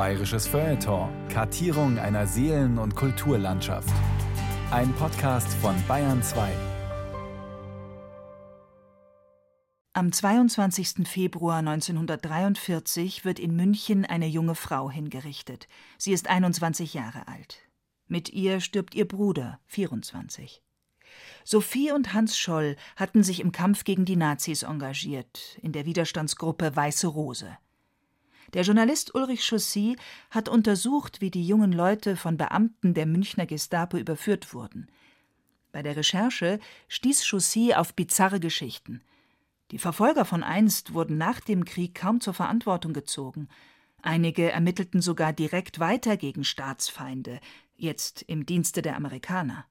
Bayerisches Feuilleton. Kartierung einer Seelen- und Kulturlandschaft. Ein Podcast von Bayern 2. Am 22. Februar 1943 wird in München eine junge Frau hingerichtet. Sie ist 21 Jahre alt. Mit ihr stirbt ihr Bruder, 24. Sophie und Hans Scholl hatten sich im Kampf gegen die Nazis engagiert, in der Widerstandsgruppe Weiße Rose. Der Journalist Ulrich Chaussy hat untersucht, wie die jungen Leute von Beamten der Münchner Gestapo überführt wurden. Bei der Recherche stieß Chaussy auf bizarre Geschichten. Die Verfolger von einst wurden nach dem Krieg kaum zur Verantwortung gezogen. Einige ermittelten sogar direkt weiter gegen Staatsfeinde, jetzt im Dienste der Amerikaner.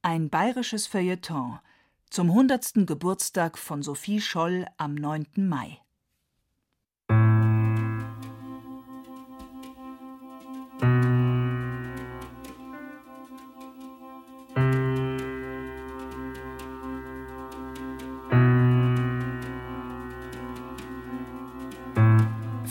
Ein bayerisches Feuilleton zum 100. Geburtstag von Sophie Scholl am 9. Mai.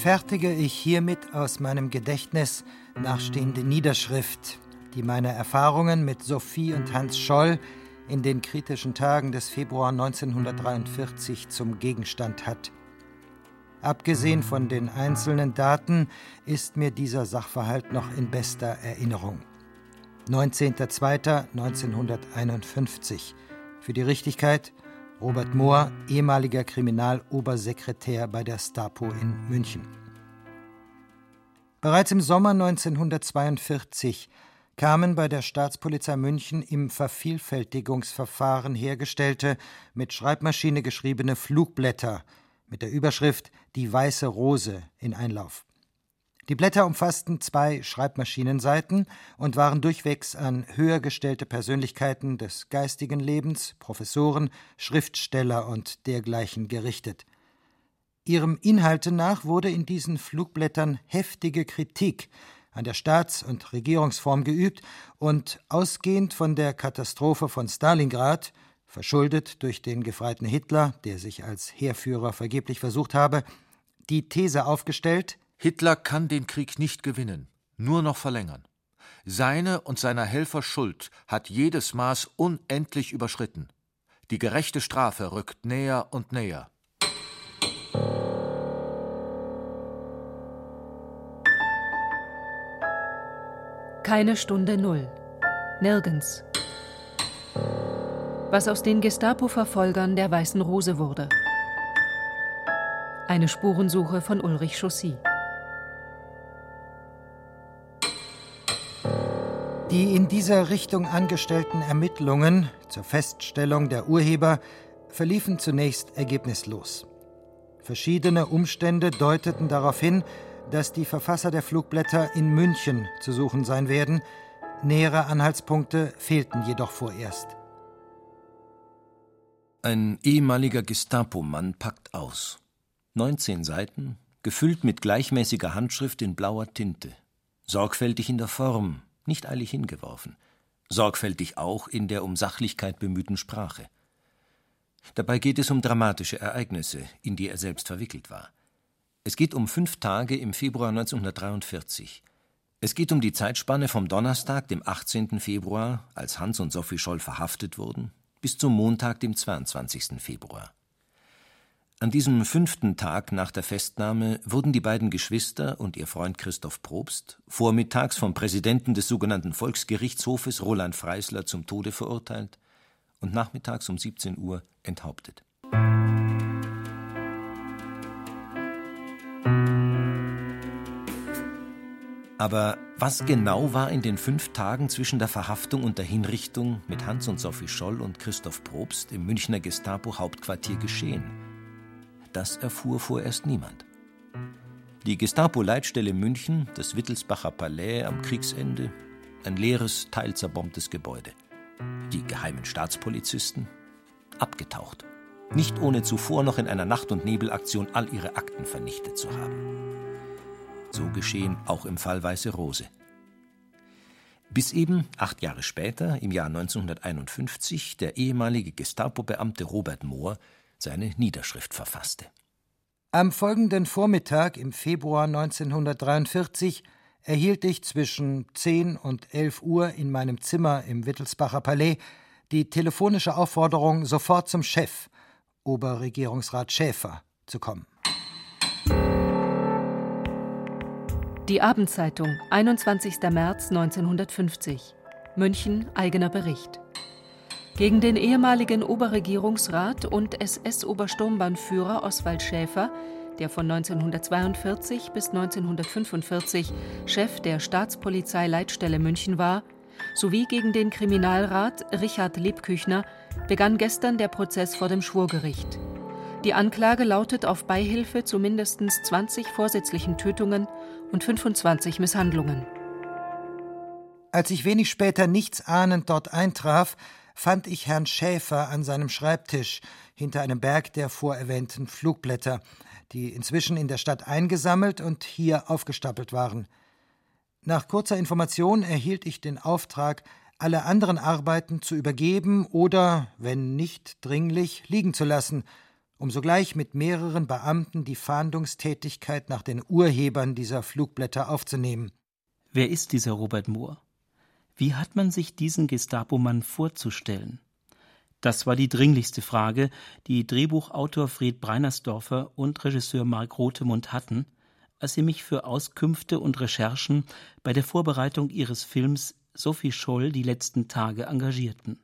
Fertige ich hiermit aus meinem Gedächtnis nachstehende Niederschrift, die meine Erfahrungen mit Sophie und Hans Scholl in den kritischen Tagen des Februar 1943 zum Gegenstand hat. Abgesehen von den einzelnen Daten ist mir dieser Sachverhalt noch in bester Erinnerung. 19.02.1951. Für die Richtigkeit Robert Mohr, ehemaliger Kriminalobersekretär bei der Stapo in München. Bereits im Sommer 1942 kamen bei der Staatspolizei München im Vervielfältigungsverfahren hergestellte, mit Schreibmaschine geschriebene Flugblätter mit der Überschrift Die weiße Rose in Einlauf. Die Blätter umfassten zwei Schreibmaschinenseiten und waren durchwegs an höher gestellte Persönlichkeiten des geistigen Lebens, Professoren, Schriftsteller und dergleichen gerichtet. Ihrem Inhalte nach wurde in diesen Flugblättern heftige Kritik an der Staats- und Regierungsform geübt und ausgehend von der Katastrophe von Stalingrad, verschuldet durch den gefreiten Hitler, der sich als Heerführer vergeblich versucht habe, die These aufgestellt, Hitler kann den Krieg nicht gewinnen, nur noch verlängern. Seine und seiner Helfer Schuld hat jedes Maß unendlich überschritten. Die gerechte Strafe rückt näher und näher. Keine Stunde Null. Nirgends. Was aus den Gestapo-Verfolgern der Weißen Rose wurde. Eine Spurensuche von Ulrich Chaussy. Die in dieser Richtung angestellten Ermittlungen zur Feststellung der Urheber verliefen zunächst ergebnislos. Verschiedene Umstände deuteten darauf hin, dass die Verfasser der Flugblätter in München zu suchen sein werden. Nähere Anhaltspunkte fehlten jedoch vorerst. Ein ehemaliger Gestapo-Mann packt aus. 19 Seiten, gefüllt mit gleichmäßiger Handschrift in blauer Tinte. Sorgfältig in der Form, nicht eilig hingeworfen, sorgfältig auch in der um Sachlichkeit bemühten Sprache. Dabei geht es um dramatische Ereignisse, in die er selbst verwickelt war. Es geht um fünf Tage im Februar 1943. Es geht um die Zeitspanne vom Donnerstag, dem 18. Februar, als Hans und Sophie Scholl verhaftet wurden, bis zum Montag, dem 22. Februar. An diesem fünften Tag nach der Festnahme wurden die beiden Geschwister und ihr Freund Christoph Probst vormittags vom Präsidenten des sogenannten Volksgerichtshofes Roland Freisler zum Tode verurteilt und nachmittags um 17 Uhr enthauptet. Aber was genau war in den fünf Tagen zwischen der Verhaftung und der Hinrichtung mit Hans und Sophie Scholl und Christoph Probst im Münchner Gestapo-Hauptquartier geschehen? Das erfuhr vorerst niemand. Die Gestapo-Leitstelle München, das Wittelsbacher Palais am Kriegsende, ein leeres, teilzerbombtes Gebäude. Die geheimen Staatspolizisten, abgetaucht. Nicht ohne zuvor noch in einer Nacht- und Nebelaktion all ihre Akten vernichtet zu haben. So geschehen auch im Fall Weiße Rose. Bis eben acht Jahre später, im Jahr 1951, der ehemalige Gestapo-Beamte Robert Mohr seine Niederschrift verfasste. Am folgenden Vormittag im Februar 1943 erhielt ich zwischen 10 und 11 Uhr in meinem Zimmer im Wittelsbacher Palais die telefonische Aufforderung, sofort zum Chef, Oberregierungsrat Schäfer, zu kommen. Die Abendzeitung, 21. März 1950. München, eigener Bericht. Gegen den ehemaligen Oberregierungsrat und SS-Obersturmbahnführer Oswald Schäfer der von 1942 bis 1945 Chef der Staatspolizeileitstelle München war, sowie gegen den Kriminalrat Richard Lebküchner begann gestern der Prozess vor dem Schwurgericht. Die Anklage lautet auf Beihilfe zu mindestens 20 vorsätzlichen Tötungen und 25 Misshandlungen. Als ich wenig später nichts ahnend dort eintraf, fand ich Herrn Schäfer an seinem Schreibtisch hinter einem Berg der vorerwähnten Flugblätter, die inzwischen in der Stadt eingesammelt und hier aufgestapelt waren. Nach kurzer Information erhielt ich den Auftrag, alle anderen Arbeiten zu übergeben oder, wenn nicht dringlich, liegen zu lassen, um sogleich mit mehreren Beamten die Fahndungstätigkeit nach den Urhebern dieser Flugblätter aufzunehmen. Wer ist dieser Robert Mohr? Wie hat man sich diesen Gestapomann vorzustellen? Das war die dringlichste Frage, die Drehbuchautor Fred Breinersdorfer und Regisseur Mark Rothemund hatten, als sie mich für Auskünfte und Recherchen bei der Vorbereitung ihres Films Sophie Scholl die letzten Tage engagierten.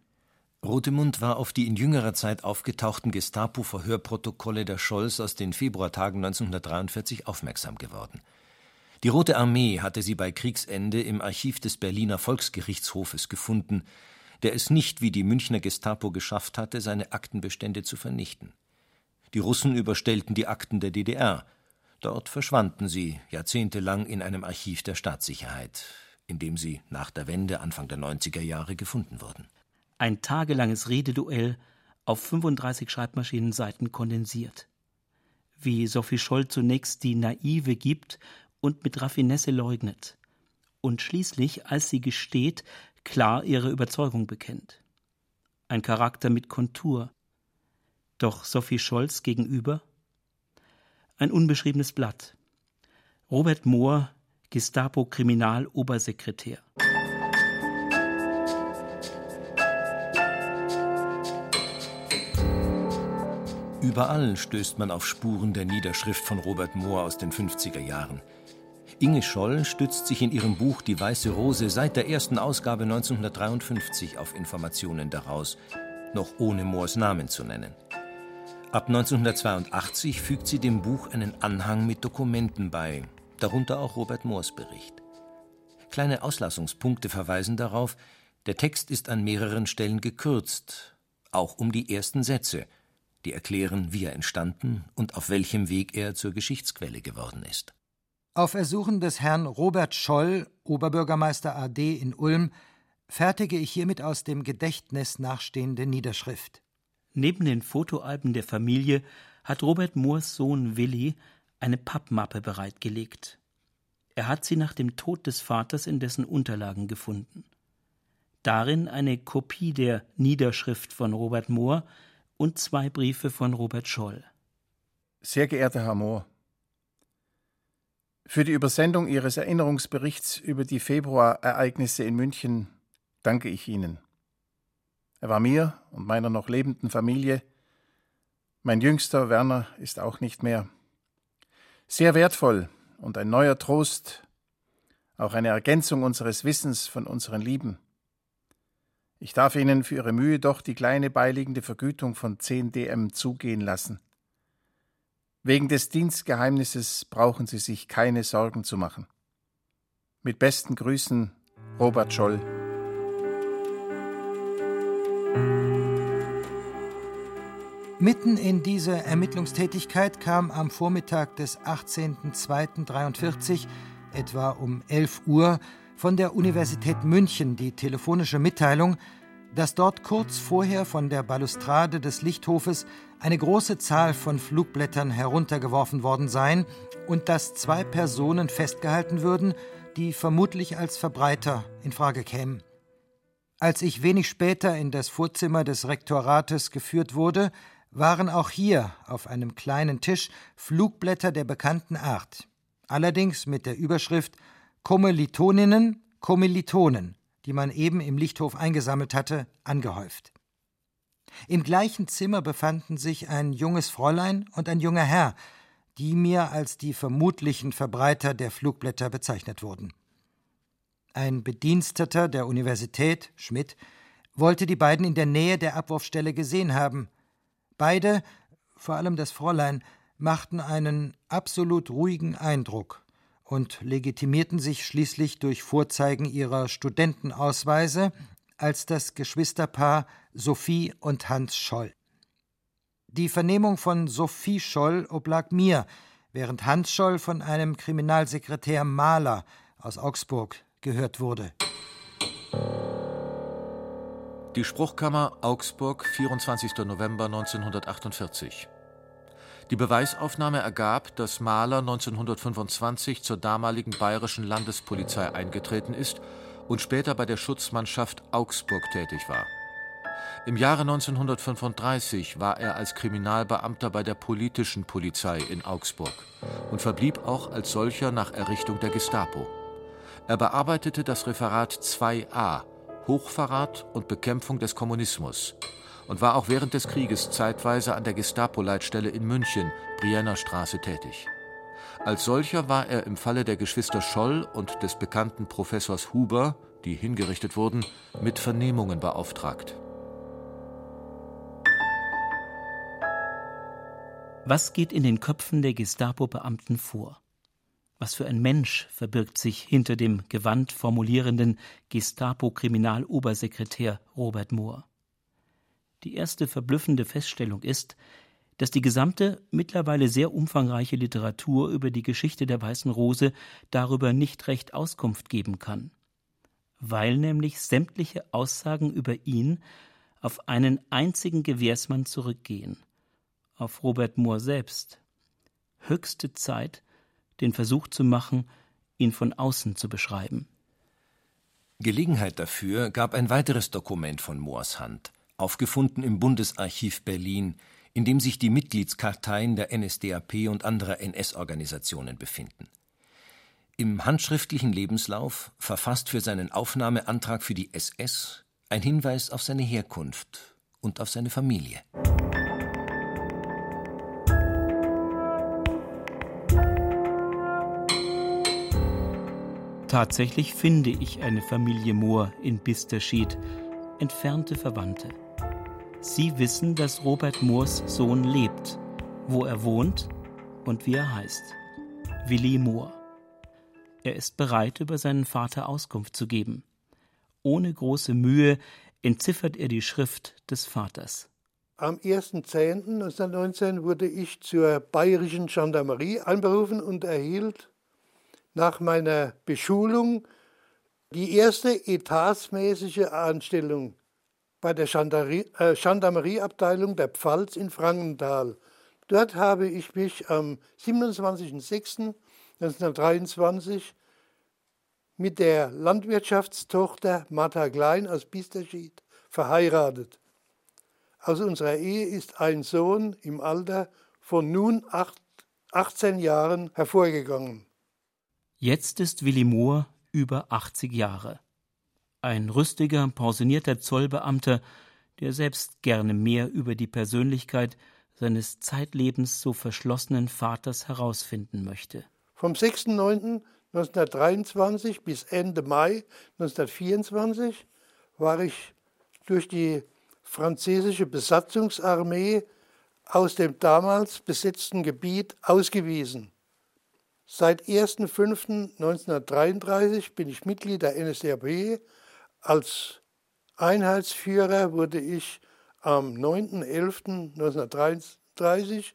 Rothemund war auf die in jüngerer Zeit aufgetauchten Gestapo-Verhörprotokolle der Scholls aus den Februartagen 1943 aufmerksam geworden. Die Rote Armee hatte sie bei Kriegsende im Archiv des Berliner Volksgerichtshofes gefunden, der es nicht wie die Münchner Gestapo geschafft hatte, seine Aktenbestände zu vernichten. Die Russen überstellten die Akten der DDR. Dort verschwanden sie jahrzehntelang in einem Archiv der Staatssicherheit, in dem sie nach der Wende Anfang der 90er Jahre gefunden wurden. Ein tagelanges Rededuell auf 35 Schreibmaschinenseiten kondensiert. Wie Sophie Scholl zunächst die Naive gibt und mit Raffinesse leugnet. Und schließlich, als sie gesteht, klar ihre Überzeugung bekennt. Ein Charakter mit Kontur. Doch Sophie Scholz gegenüber? Ein unbeschriebenes Blatt. Robert Mohr, Gestapo-Kriminalobersekretär. Überall stößt man auf Spuren der Niederschrift von Robert Mohr aus den 50er Jahren. Inge Scholl stützt sich in ihrem Buch Die Weiße Rose seit der ersten Ausgabe 1953 auf Informationen daraus, noch ohne Moors Namen zu nennen. Ab 1982 fügt sie dem Buch einen Anhang mit Dokumenten bei, darunter auch Robert Moors Bericht. Kleine Auslassungspunkte verweisen darauf, der Text ist an mehreren Stellen gekürzt, auch um die ersten Sätze, die erklären, wie er entstanden und auf welchem Weg er zur Geschichtsquelle geworden ist. Auf Ersuchen des Herrn Robert Scholl, Oberbürgermeister AD in Ulm, fertige ich hiermit aus dem Gedächtnis nachstehende Niederschrift. Neben den Fotoalben der Familie hat Robert Moores Sohn Willi eine Pappmappe bereitgelegt. Er hat sie nach dem Tod des Vaters in dessen Unterlagen gefunden. Darin eine Kopie der Niederschrift von Robert Mohr und zwei Briefe von Robert Scholl. Sehr geehrter Herr Mohr, für die Übersendung Ihres Erinnerungsberichts über die Februarereignisse in München danke ich Ihnen. Er war mir und meiner noch lebenden Familie, mein jüngster Werner ist auch nicht mehr, sehr wertvoll und ein neuer Trost, auch eine Ergänzung unseres Wissens von unseren Lieben. Ich darf Ihnen für Ihre Mühe doch die kleine beiliegende Vergütung von 10 DM zugehen lassen. Wegen des Dienstgeheimnisses brauchen Sie sich keine Sorgen zu machen. Mit besten Grüßen, Robert Scholl. Mitten in diese Ermittlungstätigkeit kam am Vormittag des 18.02.43, etwa um 11 Uhr, von der Universität München die telefonische Mitteilung, dass dort kurz vorher von der Balustrade des Lichthofes eine große Zahl von Flugblättern heruntergeworfen worden seien und dass zwei Personen festgehalten würden, die vermutlich als Verbreiter in Frage kämen. Als ich wenig später in das Vorzimmer des Rektorates geführt wurde, waren auch hier auf einem kleinen Tisch Flugblätter der bekannten Art, allerdings mit der Überschrift Kommilitoninnen, Kommilitonen, die man eben im Lichthof eingesammelt hatte, angehäuft. Im gleichen Zimmer befanden sich ein junges Fräulein und ein junger Herr, die mir als die vermutlichen Verbreiter der Flugblätter bezeichnet wurden. Ein Bediensteter der Universität, Schmidt, wollte die beiden in der Nähe der Abwurfstelle gesehen haben. Beide, vor allem das Fräulein, machten einen absolut ruhigen Eindruck und legitimierten sich schließlich durch Vorzeigen ihrer Studentenausweise als das Geschwisterpaar Sophie und Hans Scholl. Die Vernehmung von Sophie Scholl oblag mir, während Hans Scholl von einem Kriminalsekretär Mahler aus Augsburg gehört wurde. Die Spruchkammer Augsburg, 24. November 1948. Die Beweisaufnahme ergab, dass Mahler 1925 zur damaligen bayerischen Landespolizei eingetreten ist und später bei der Schutzmannschaft Augsburg tätig war. Im Jahre 1935 war er als Kriminalbeamter bei der politischen Polizei in Augsburg und verblieb auch als solcher nach Errichtung der Gestapo. Er bearbeitete das Referat 2a Hochverrat und Bekämpfung des Kommunismus und war auch während des Krieges zeitweise an der Gestapo-Leitstelle in München, Brienner Straße, tätig. Als solcher war er im Falle der Geschwister Scholl und des bekannten Professors Huber, die hingerichtet wurden, mit Vernehmungen beauftragt. Was geht in den Köpfen der Gestapo-Beamten vor? Was für ein Mensch verbirgt sich hinter dem gewandt formulierenden Gestapo-Kriminalobersekretär Robert Mohr? Die erste verblüffende Feststellung ist, dass die gesamte, mittlerweile sehr umfangreiche Literatur über die Geschichte der Weißen Rose darüber nicht recht Auskunft geben kann, weil nämlich sämtliche Aussagen über ihn auf einen einzigen Gewährsmann zurückgehen, auf Robert Mohr selbst. Höchste Zeit, den Versuch zu machen, ihn von außen zu beschreiben. Gelegenheit dafür gab ein weiteres Dokument von Moors Hand, aufgefunden im Bundesarchiv Berlin, in dem sich die Mitgliedskarteien der NSDAP und anderer NS-Organisationen befinden. Im handschriftlichen Lebenslauf, verfasst für seinen Aufnahmeantrag für die SS, ein Hinweis auf seine Herkunft und auf seine Familie. Tatsächlich finde ich eine Familie Mohr in Bisterschied, entfernte Verwandte. Sie wissen, dass Robert Moors Sohn lebt, wo er wohnt und wie er heißt. Willi Mohr. Er ist bereit, über seinen Vater Auskunft zu geben. Ohne große Mühe entziffert er die Schrift des Vaters. Am 1.10.1919 wurde ich zur bayerischen Gendarmerie einberufen und erhielt nach meiner Beschulung die erste etatsmäßige Anstellung bei der äh, Gendarmerieabteilung der Pfalz in Frankenthal. Dort habe ich mich am 27.06.1923 mit der Landwirtschaftstochter Martha Klein aus Bisterschied verheiratet. Aus unserer Ehe ist ein Sohn im Alter von nun 18 Jahren hervorgegangen. Jetzt ist Willi Mohr über 80 Jahre. Ein rüstiger, pensionierter Zollbeamter, der selbst gerne mehr über die Persönlichkeit seines zeitlebens so verschlossenen Vaters herausfinden möchte. Vom 6.9.1923 bis Ende Mai 1924 war ich durch die französische Besatzungsarmee aus dem damals besetzten Gebiet ausgewiesen. Seit 1.5.1933 bin ich Mitglied der NSDAP. Als Einheitsführer wurde ich am 9.11.1933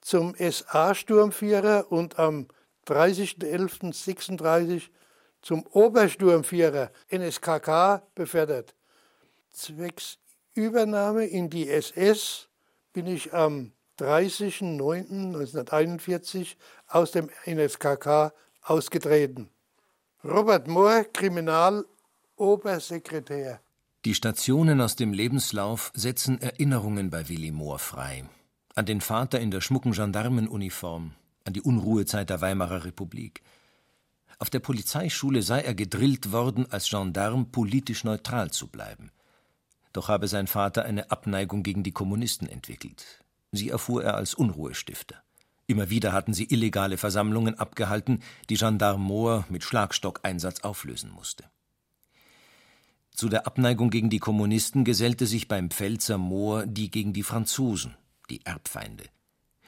zum SA-Sturmführer und am 30.11.36 zum Obersturmführer NSKK befördert. Zwecks Übernahme in die SS bin ich am 30.09.1941 aus dem NSKK ausgetreten. Robert Mohr, Kriminalobersekretär. Die Stationen aus dem Lebenslauf setzen Erinnerungen bei Willi Mohr frei. An den Vater in der schmucken Gendarmenuniform, an die Unruhezeit der Weimarer Republik. Auf der Polizeischule sei er gedrillt worden, als Gendarm politisch neutral zu bleiben. Doch habe sein Vater eine Abneigung gegen die Kommunisten entwickelt. Sie erfuhr er als Unruhestifter. Immer wieder hatten sie illegale Versammlungen abgehalten, die Gendarm Mohr mit Schlagstockeinsatz auflösen musste. Zu der Abneigung gegen die Kommunisten gesellte sich beim Pfälzer Moor die gegen die Franzosen, die Erbfeinde.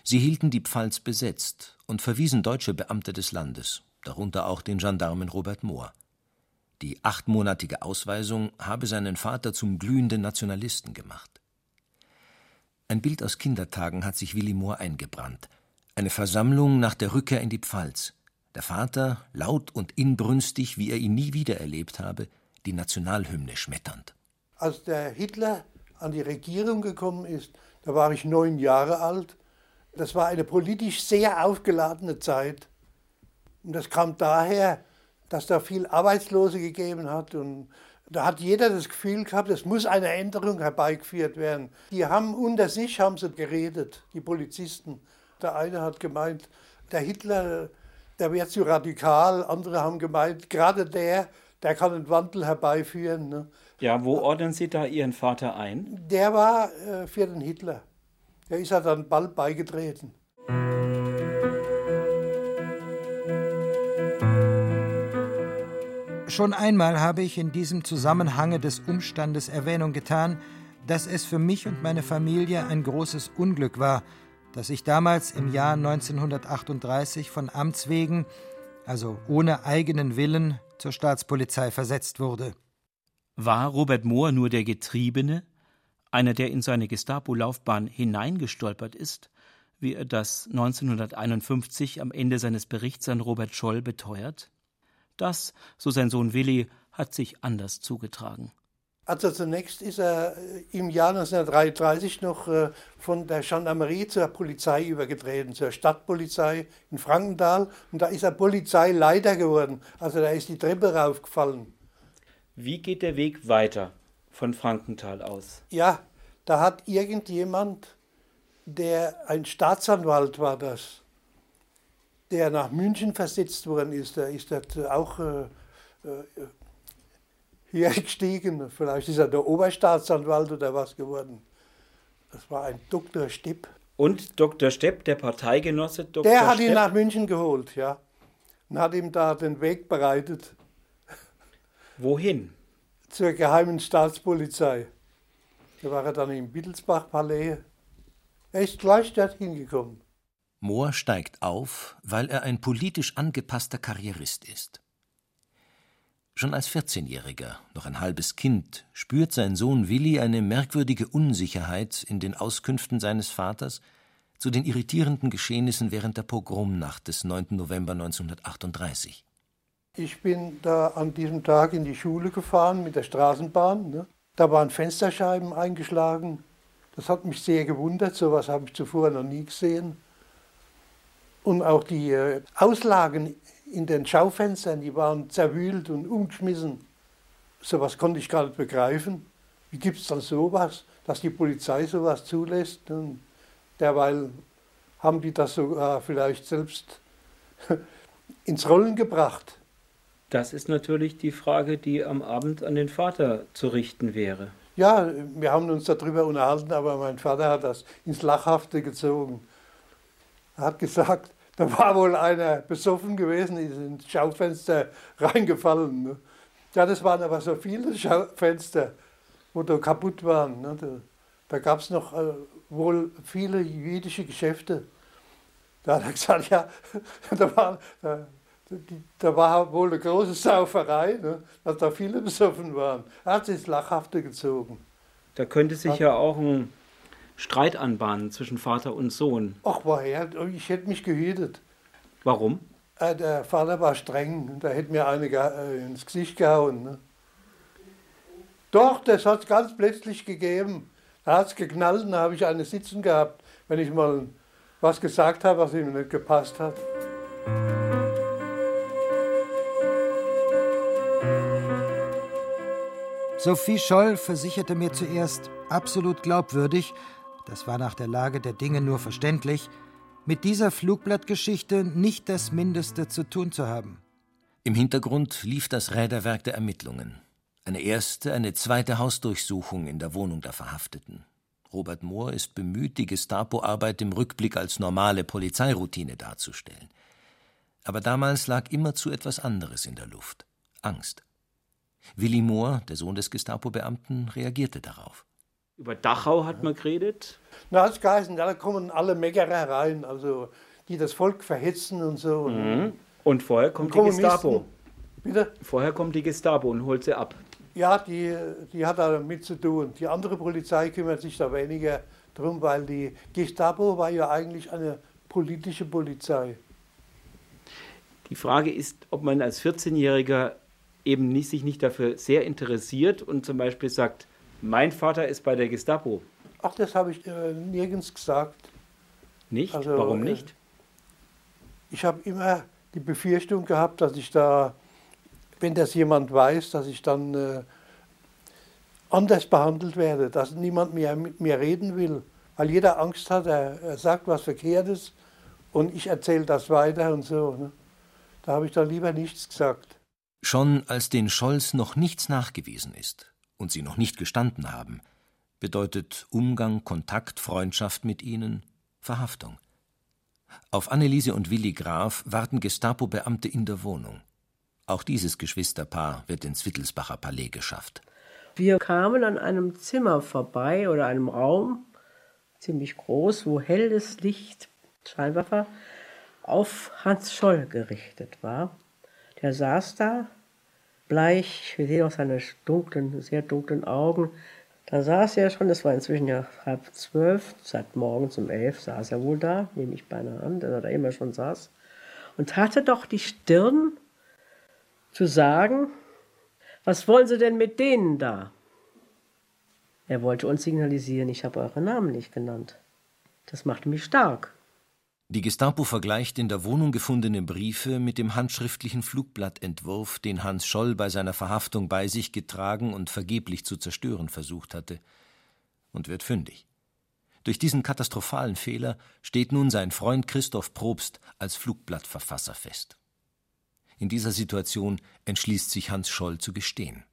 Sie hielten die Pfalz besetzt und verwiesen deutsche Beamte des Landes, darunter auch den Gendarmen Robert Mohr. Die achtmonatige Ausweisung habe seinen Vater zum glühenden Nationalisten gemacht. Ein Bild aus Kindertagen hat sich Willi Mohr eingebrannt. Eine Versammlung nach der Rückkehr in die Pfalz. Der Vater, laut und inbrünstig, wie er ihn nie wieder erlebt habe, die Nationalhymne schmetternd. Als der Hitler an die Regierung gekommen ist, da war ich neun Jahre alt. Das war eine politisch sehr aufgeladene Zeit. Und das kam daher, dass da viel Arbeitslose gegeben hat. Und da hat jeder das Gefühl gehabt, es muss eine Änderung herbeigeführt werden. Die haben unter sich haben sie geredet, die Polizisten. Der eine hat gemeint, der Hitler, der wäre zu radikal. Andere haben gemeint, gerade der, der kann einen Wandel herbeiführen. Ne? Ja, wo ordnen Sie da Ihren Vater ein? Der war äh, für den Hitler. Der ist ja dann bald beigetreten. Schon einmal habe ich in diesem Zusammenhange des Umstandes Erwähnung getan, dass es für mich und meine Familie ein großes Unglück war, dass ich damals im Jahr 1938 von Amts wegen, also ohne eigenen Willen, zur Staatspolizei versetzt wurde. War Robert Mohr nur der Getriebene, einer, der in seine Gestapo-Laufbahn hineingestolpert ist, wie er das 1951 am Ende seines Berichts an Robert Scholl beteuert? Das, so sein Sohn Willi, hat sich anders zugetragen. Also zunächst ist er äh, im Jahr 1933 noch äh, von der Gendarmerie zur Polizei übergetreten, zur Stadtpolizei in Frankenthal. Und da ist er Polizeileiter geworden. Also da ist die Treppe raufgefallen. Wie geht der Weg weiter von Frankenthal aus? Ja, da hat irgendjemand, der ein Staatsanwalt war das, der nach München versetzt worden ist, der ist dort auch äh, hier gestiegen. Vielleicht ist er der Oberstaatsanwalt oder was geworden. Das war ein Dr. Stepp. Und Dr. Stepp, der Parteigenosse Dr. Der hat Stepp, ihn nach München geholt, ja. Und hat ihm da den Weg bereitet. Wohin? Zur geheimen Staatspolizei. Da war er dann im Wittelsbach-Palais. Er ist gleich dorthin gekommen. Mohr steigt auf, weil er ein politisch angepasster Karrierist ist. Schon als 14-Jähriger, noch ein halbes Kind, spürt sein Sohn Willi eine merkwürdige Unsicherheit in den Auskünften seines Vaters zu den irritierenden Geschehnissen während der Pogromnacht des 9. November 1938. Ich bin da an diesem Tag in die Schule gefahren mit der Straßenbahn. Ne? Da waren Fensterscheiben eingeschlagen. Das hat mich sehr gewundert, so etwas habe ich zuvor noch nie gesehen. Und auch die äh, Auslagen in den Schaufenstern, die waren zerwühlt und umgeschmissen. So etwas konnte ich gar nicht begreifen. Wie gibt es dann sowas, dass die Polizei sowas zulässt? Und derweil haben die das sogar vielleicht selbst ins Rollen gebracht. Das ist natürlich die Frage, die am Abend an den Vater zu richten wäre. Ja, wir haben uns darüber unterhalten, aber mein Vater hat das ins Lachhafte gezogen. Er hat gesagt, da war wohl einer besoffen gewesen, ist ins Schaufenster reingefallen. Ne? Ja, das waren aber so viele Schaufenster, wo da kaputt waren. Ne? Da, da gab es noch äh, wohl viele jüdische Geschäfte. Da hat er gesagt, ja, da war, da, die, da war wohl eine große Sauferei, ne? dass da viele besoffen waren. Er hat sich ins Lachhafte gezogen. Da könnte sich ja auch ein Streit anbahnen zwischen Vater und Sohn. Ach, woher? Ich hätte mich gehütet. Warum? Äh, der Vater war streng, der hätte mir eine äh, ins Gesicht gehauen. Ne? Doch, das hat es ganz plötzlich gegeben. Da hat es geknallt und da habe ich eine sitzen gehabt, wenn ich mal was gesagt habe, was ihm nicht gepasst hat. Sophie Scholl versicherte mir zuerst absolut glaubwürdig, das war nach der Lage der Dinge nur verständlich, mit dieser Flugblattgeschichte nicht das Mindeste zu tun zu haben. Im Hintergrund lief das Räderwerk der Ermittlungen. Eine erste, eine zweite Hausdurchsuchung in der Wohnung der Verhafteten. Robert Mohr ist bemüht, die Gestapo-Arbeit im Rückblick als normale Polizeiroutine darzustellen. Aber damals lag immerzu etwas anderes in der Luft: Angst. Willi Mohr, der Sohn des Gestapo-Beamten, reagierte darauf. Über Dachau hat man geredet. Na, hat geheißen, da kommen alle Meckerer rein, also die das Volk verhetzen und so. Mhm. Und vorher kommt Und die Gestapo. Bitte? Vorher kommt die Gestapo und holt sie ab. Ja, die, die hat da mit zu tun. Die andere Polizei kümmert sich da weniger drum, weil die Gestapo war ja eigentlich eine politische Polizei. Die Frage ist, ob man als 14-Jähriger eben nicht, sich nicht dafür sehr interessiert und zum Beispiel sagt, mein Vater ist bei der Gestapo. Ach, das habe ich äh, nirgends gesagt. Nicht? Also, Warum äh, nicht? Ich habe immer die Befürchtung gehabt, dass ich da, wenn das jemand weiß, dass ich dann äh, anders behandelt werde, dass niemand mehr mit mir reden will, weil jeder Angst hat, er, er sagt was Verkehrtes und ich erzähle das weiter und so. Ne? Da habe ich dann lieber nichts gesagt. Schon als den Scholls noch nichts nachgewiesen ist und sie noch nicht gestanden haben, bedeutet Umgang, Kontakt, Freundschaft mit ihnen Verhaftung. Auf Anneliese und Willi Graf warten Gestapo-Beamte in der Wohnung. Auch dieses Geschwisterpaar wird ins Wittelsbacher Palais geschafft. Wir kamen an einem Zimmer vorbei oder einem Raum, ziemlich groß, wo helles Licht, Scheinwerfer, auf Hans Scholl gerichtet war. Der saß da, bleich, wir sehen auch seine dunklen, sehr dunklen Augen. Da saß er schon, das war inzwischen ja halb zwölf, seit morgens um elf saß er wohl da, nehme ich beinahe an, dass er da immer schon saß. Und hatte doch die Stirn zu sagen, was wollen Sie denn mit denen da? Er wollte uns signalisieren, ich habe eure Namen nicht genannt. Das machte mich stark. Die Gestapo vergleicht in der Wohnung gefundene Briefe mit dem handschriftlichen Flugblattentwurf, den Hans Scholl bei seiner Verhaftung bei sich getragen und vergeblich zu zerstören versucht hatte, und wird fündig. Durch diesen katastrophalen Fehler steht nun sein Freund Christoph Probst als Flugblattverfasser fest. In dieser Situation entschließt sich Hans Scholl zu gestehen.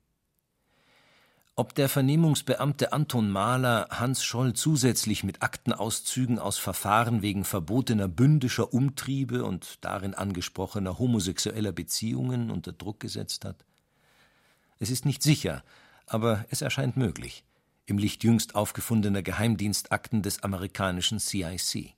Ob der Vernehmungsbeamte Anton Mahler Hans Scholl zusätzlich mit Aktenauszügen aus Verfahren wegen verbotener bündischer Umtriebe und darin angesprochener homosexueller Beziehungen unter Druck gesetzt hat? Es ist nicht sicher, aber es erscheint möglich im Licht jüngst aufgefundener Geheimdienstakten des amerikanischen CIC.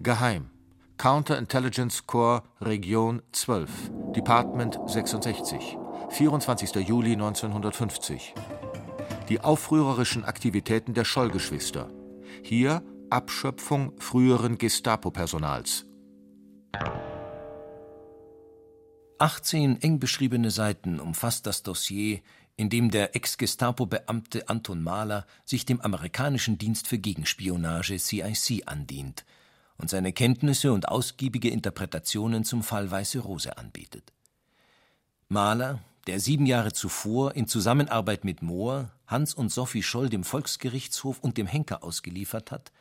Geheim. Counterintelligence Corps Region 12, Department 66, 24. Juli 1950. Die aufrührerischen Aktivitäten der Scholl-Geschwister. Hier Abschöpfung früheren Gestapo-Personals. 18 eng beschriebene Seiten umfasst das Dossier, in dem der Ex-Gestapo-Beamte Anton Mahler sich dem amerikanischen Dienst für Gegenspionage CIC andient und seine Kenntnisse und ausgiebige Interpretationen zum Fall Weiße Rose anbietet. Mahler, der sieben Jahre zuvor in Zusammenarbeit mit Mohr Hans und Sophie Scholl dem Volksgerichtshof und dem Henker ausgeliefert hat,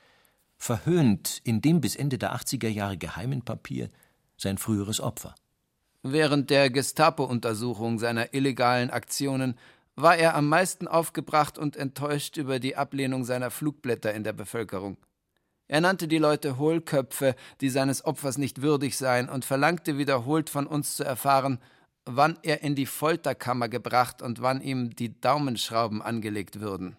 verhöhnt in dem bis Ende der 80er Jahre geheimen Papier sein früheres Opfer. Während der Gestapo-Untersuchung seiner illegalen Aktionen war er am meisten aufgebracht und enttäuscht über die Ablehnung seiner Flugblätter in der Bevölkerung. Er nannte die Leute Hohlköpfe, die seines Opfers nicht würdig seien, und verlangte wiederholt von uns zu erfahren, wann er in die Folterkammer gebracht und wann ihm die Daumenschrauben angelegt würden.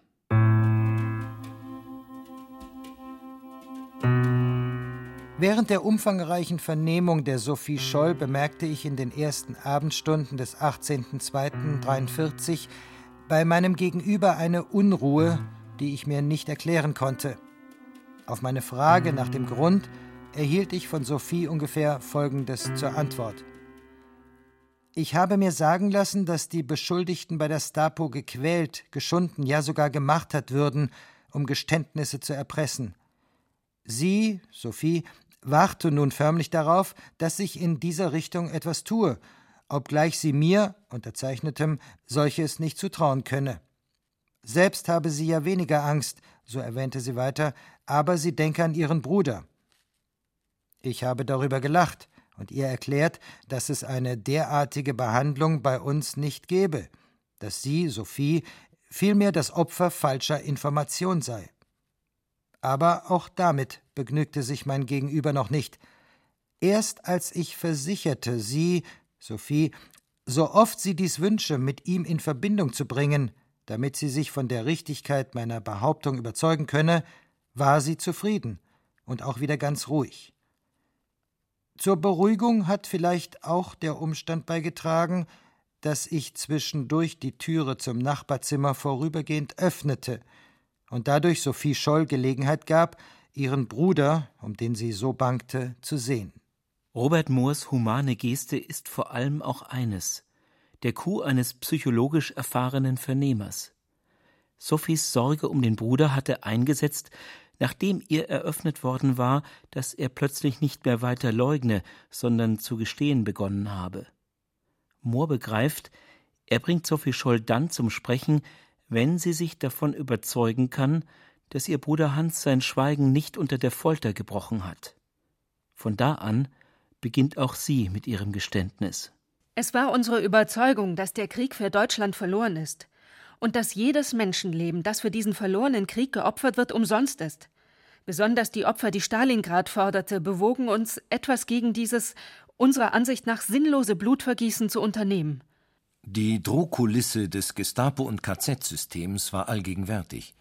Während der umfangreichen Vernehmung der Sophie Scholl bemerkte ich in den ersten Abendstunden des 18.02.43 bei meinem Gegenüber eine Unruhe, die ich mir nicht erklären konnte. Auf meine Frage nach dem Grund erhielt ich von Sophie ungefähr Folgendes zur Antwort. Ich habe mir sagen lassen, dass die Beschuldigten bei der Stapo gequält, geschunden, ja sogar gemartert würden, um Geständnisse zu erpressen. Sie, Sophie, warte nun förmlich darauf, dass sich in dieser Richtung etwas tue, obgleich sie mir, unterzeichnetem, solches nicht zutrauen könne. Selbst habe sie ja weniger Angst, so erwähnte sie weiter, aber sie denke an ihren Bruder. Ich habe darüber gelacht und ihr erklärt, dass es eine derartige Behandlung bei uns nicht gebe, dass sie, Sophie, vielmehr das Opfer falscher Information sei. Aber auch damit begnügte sich mein Gegenüber noch nicht. Erst als ich versicherte, sie, Sophie, so oft sie dies wünsche, mit ihm in Verbindung zu bringen, damit sie sich von der Richtigkeit meiner Behauptung überzeugen könne, war sie zufrieden und auch wieder ganz ruhig. Zur Beruhigung hat vielleicht auch der Umstand beigetragen, dass ich zwischendurch die Türe zum Nachbarzimmer vorübergehend öffnete und dadurch Sophie Scholl Gelegenheit gab, ihren Bruder, um den sie so bangte, zu sehen. Robert Moores humane Geste ist vor allem auch eines der Coup eines psychologisch erfahrenen Vernehmers. Sophies Sorge um den Bruder hatte eingesetzt, nachdem ihr eröffnet worden war, dass er plötzlich nicht mehr weiter leugne, sondern zu gestehen begonnen habe. Mohr begreift, er bringt Sophie Scholl dann zum Sprechen, wenn sie sich davon überzeugen kann, dass ihr Bruder Hans sein Schweigen nicht unter der Folter gebrochen hat. Von da an beginnt auch sie mit ihrem Geständnis. Es war unsere Überzeugung, dass der Krieg für Deutschland verloren ist und dass jedes Menschenleben, das für diesen verlorenen Krieg geopfert wird, umsonst ist. Besonders die Opfer, die Stalingrad forderte, bewogen uns, etwas gegen dieses unserer Ansicht nach sinnlose Blutvergießen zu unternehmen. Die Drohkulisse des Gestapo- und KZ-Systems war allgegenwärtig.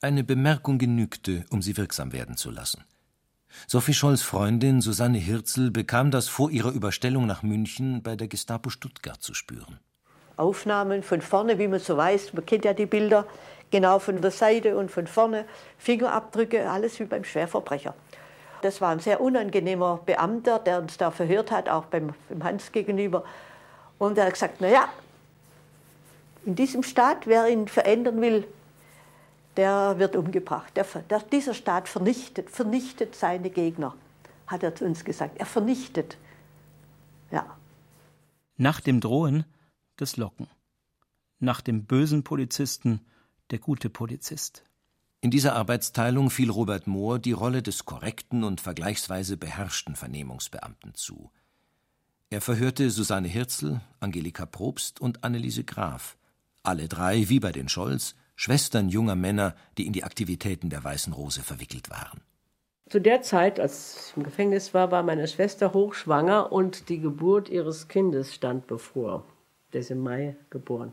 Eine Bemerkung genügte, um sie wirksam werden zu lassen. Sophie Scholls Freundin Susanne Hirzel bekam das vor ihrer Überstellung nach München bei der Gestapo Stuttgart zu spüren. Aufnahmen von vorne, wie man so weiß, man kennt ja die Bilder, genau von der Seite und von vorne, Fingerabdrücke, alles wie beim Schwerverbrecher. Das war ein sehr unangenehmer Beamter, der uns da verhört hat, auch beim, beim Hans gegenüber. Und er hat gesagt, naja, in diesem Staat, wer ihn verändern will, der wird umgebracht. Der, der, dieser Staat vernichtet, vernichtet seine Gegner, hat er zu uns gesagt. Er vernichtet. Ja. Nach dem Drohen das Locken. Nach dem bösen Polizisten der gute Polizist. In dieser Arbeitsteilung fiel Robert Mohr die Rolle des korrekten und vergleichsweise beherrschten Vernehmungsbeamten zu. Er verhörte Susanne Hirzel, Angelika Probst und Anneliese Graf, alle drei, wie bei den Scholz, Schwestern junger Männer, die in die Aktivitäten der Weißen Rose verwickelt waren. Zu der Zeit, als ich im Gefängnis war, war meine Schwester hochschwanger und die Geburt ihres Kindes stand bevor. Der ist im Mai geboren.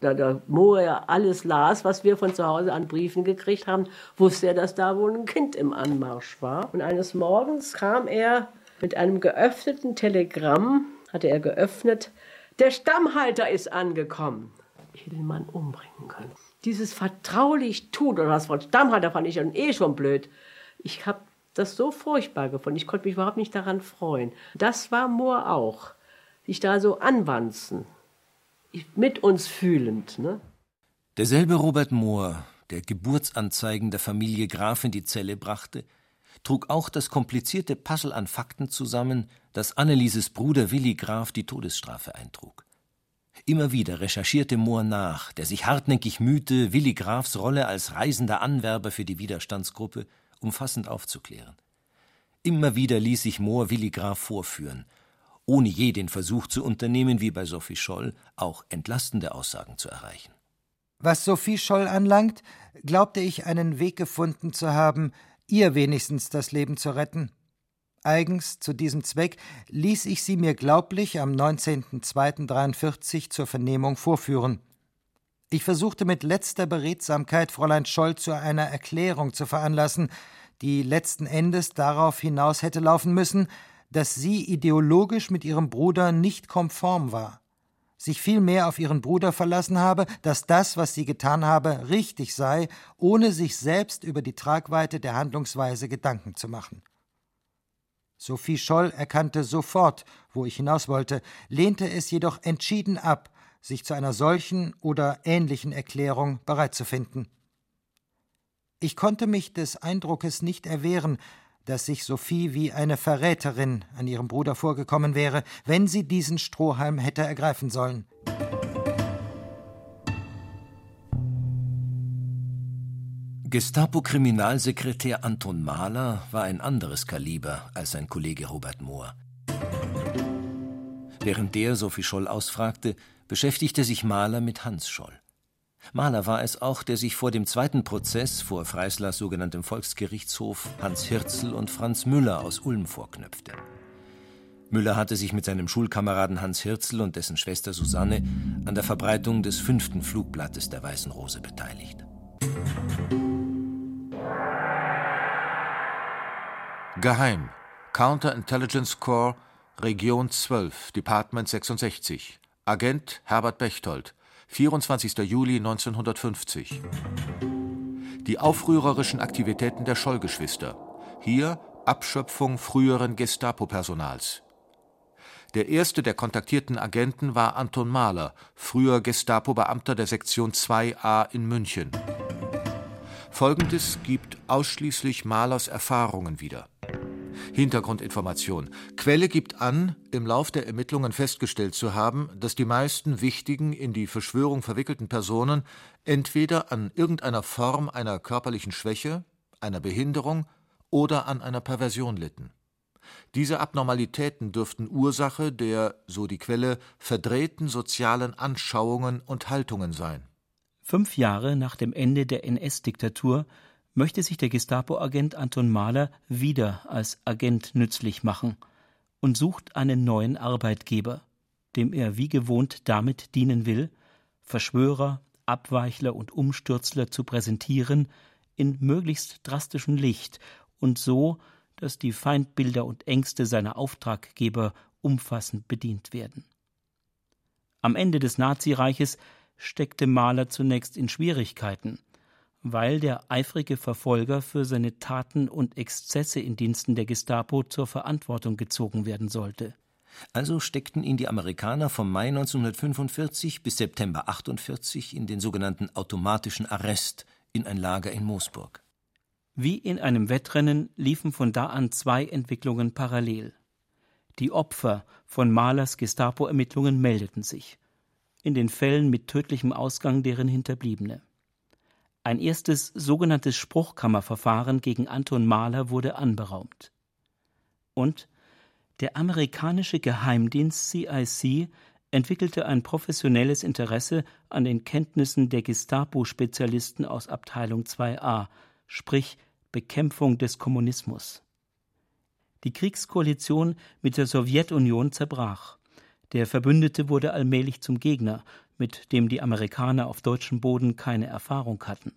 Da der Moe ja alles las, was wir von zu Hause an Briefen gekriegt haben, wusste er, dass da wohl ein Kind im Anmarsch war. Und eines Morgens kam er mit einem geöffneten Telegramm, hatte er geöffnet, der Stammhalter ist angekommen. Edelmann umbringen können. Dieses vertraulich tun oder das Wort Stammhalter fand ich dann eh schon blöd. Ich habe das so furchtbar gefunden. Ich konnte mich überhaupt nicht daran freuen. Das war Mohr auch. Sich da so anwanzen. Mit uns fühlend. Ne? Derselbe Robert Mohr, der Geburtsanzeigen der Familie Graf in die Zelle brachte, trug auch das komplizierte Puzzle an Fakten zusammen, dass Annelieses Bruder Willi Graf die Todesstrafe eintrug. Immer wieder recherchierte Mohr nach, der sich hartnäckig mühte, Willi Grafs Rolle als reisender Anwerber für die Widerstandsgruppe umfassend aufzuklären. Immer wieder ließ sich Mohr Willi Graf vorführen, ohne je den Versuch zu unternehmen, wie bei Sophie Scholl, auch entlastende Aussagen zu erreichen. Was Sophie Scholl anlangt, glaubte ich einen Weg gefunden zu haben, ihr wenigstens das Leben zu retten. Eigens zu diesem Zweck ließ ich sie mir glaublich am 19.02.43 zur Vernehmung vorführen. Ich versuchte mit letzter Beredsamkeit Fräulein Scholl zu einer Erklärung zu veranlassen, die letzten Endes darauf hinaus hätte laufen müssen, dass sie ideologisch mit ihrem Bruder nicht konform war, sich vielmehr auf ihren Bruder verlassen habe, dass das, was sie getan habe, richtig sei, ohne sich selbst über die Tragweite der Handlungsweise Gedanken zu machen. Sophie Scholl erkannte sofort, wo ich hinaus wollte, lehnte es jedoch entschieden ab, sich zu einer solchen oder ähnlichen Erklärung bereit zu finden. Ich konnte mich des Eindruckes nicht erwehren, dass sich Sophie wie eine Verräterin an ihrem Bruder vorgekommen wäre, wenn sie diesen Strohhalm hätte ergreifen sollen. Gestapo-Kriminalsekretär Anton Mahler war ein anderes Kaliber als sein Kollege Robert Mohr. Während der Sophie Scholl ausfragte, beschäftigte sich Mahler mit Hans Scholl. Mahler war es auch, der sich vor dem zweiten Prozess vor Freislas sogenanntem Volksgerichtshof Hans Hirzel und Franz Müller aus Ulm vorknöpfte. Müller hatte sich mit seinem Schulkameraden Hans Hirzel und dessen Schwester Susanne an der Verbreitung des fünften Flugblattes der Weißen Rose beteiligt. Geheim. Counterintelligence Corps, Region 12, Department 66. Agent Herbert Bechtold, 24. Juli 1950. Die aufrührerischen Aktivitäten der Schollgeschwister. Hier Abschöpfung früheren Gestapo-Personals. Der erste der kontaktierten Agenten war Anton Mahler, früher Gestapo-Beamter der Sektion 2a in München. Folgendes gibt ausschließlich Mahlers Erfahrungen wieder. Hintergrundinformation. Quelle gibt an, im Lauf der Ermittlungen festgestellt zu haben, dass die meisten wichtigen, in die Verschwörung verwickelten Personen entweder an irgendeiner Form einer körperlichen Schwäche, einer Behinderung oder an einer Perversion litten. Diese Abnormalitäten dürften Ursache der, so die Quelle, verdrehten sozialen Anschauungen und Haltungen sein. Fünf Jahre nach dem Ende der NS-Diktatur möchte sich der Gestapo-Agent Anton Mahler wieder als Agent nützlich machen und sucht einen neuen Arbeitgeber, dem er wie gewohnt damit dienen will, Verschwörer, Abweichler und Umstürzler zu präsentieren in möglichst drastischem Licht und so, dass die Feindbilder und Ängste seiner Auftraggeber umfassend bedient werden. Am Ende des Nazireiches steckte Mahler zunächst in Schwierigkeiten – weil der eifrige Verfolger für seine Taten und Exzesse in Diensten der Gestapo zur Verantwortung gezogen werden sollte. Also steckten ihn die Amerikaner vom Mai 1945 bis September 48 in den sogenannten automatischen Arrest in ein Lager in Moosburg. Wie in einem Wettrennen liefen von da an zwei Entwicklungen parallel. Die Opfer von Mahlers Gestapo-Ermittlungen meldeten sich. In den Fällen mit tödlichem Ausgang deren Hinterbliebene. Ein erstes sogenanntes Spruchkammerverfahren gegen Anton Mahler wurde anberaumt. Und der amerikanische Geheimdienst CIC entwickelte ein professionelles Interesse an den Kenntnissen der Gestapo-Spezialisten aus Abteilung 2a, sprich Bekämpfung des Kommunismus. Die Kriegskoalition mit der Sowjetunion zerbrach. Der Verbündete wurde allmählich zum Gegner, mit dem die Amerikaner auf deutschem Boden keine Erfahrung hatten.